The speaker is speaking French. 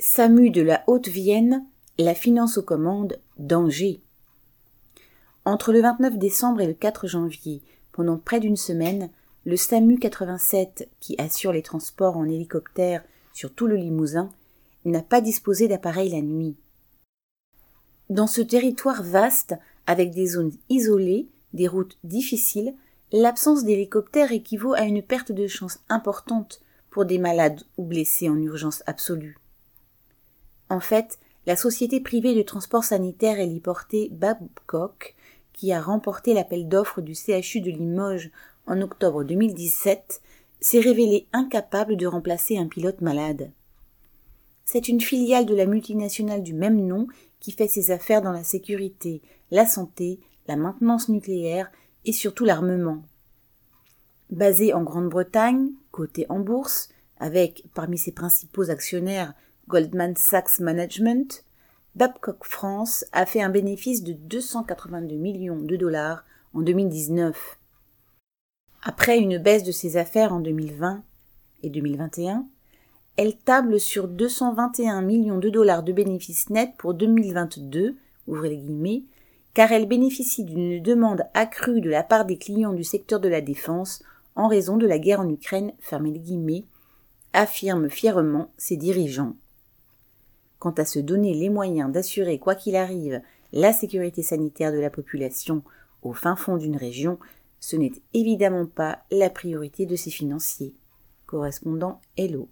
SAMU de la Haute-Vienne, la finance aux commandes, danger. Entre le 29 décembre et le 4 janvier, pendant près d'une semaine, le SAMU 87, qui assure les transports en hélicoptère sur tout le Limousin, n'a pas disposé d'appareil la nuit. Dans ce territoire vaste, avec des zones isolées, des routes difficiles, l'absence d'hélicoptère équivaut à une perte de chance importante pour des malades ou blessés en urgence absolue. En fait, la société privée de transport sanitaire héliporté Babcock, qui a remporté l'appel d'offres du CHU de Limoges en octobre 2017, s'est révélée incapable de remplacer un pilote malade. C'est une filiale de la multinationale du même nom qui fait ses affaires dans la sécurité, la santé, la maintenance nucléaire et surtout l'armement. Basée en Grande-Bretagne, cotée en bourse, avec parmi ses principaux actionnaires Goldman Sachs Management, Babcock France a fait un bénéfice de 282 millions de dollars en 2019. Après une baisse de ses affaires en 2020 et 2021, elle table sur 221 millions de dollars de bénéfices nets pour 2022, ouvrez car elle bénéficie d'une demande accrue de la part des clients du secteur de la défense en raison de la guerre en Ukraine, fermez les affirment fièrement ses dirigeants. Quant à se donner les moyens d'assurer, quoi qu'il arrive, la sécurité sanitaire de la population au fin fond d'une région, ce n'est évidemment pas la priorité de ses financiers. Correspondant Hello.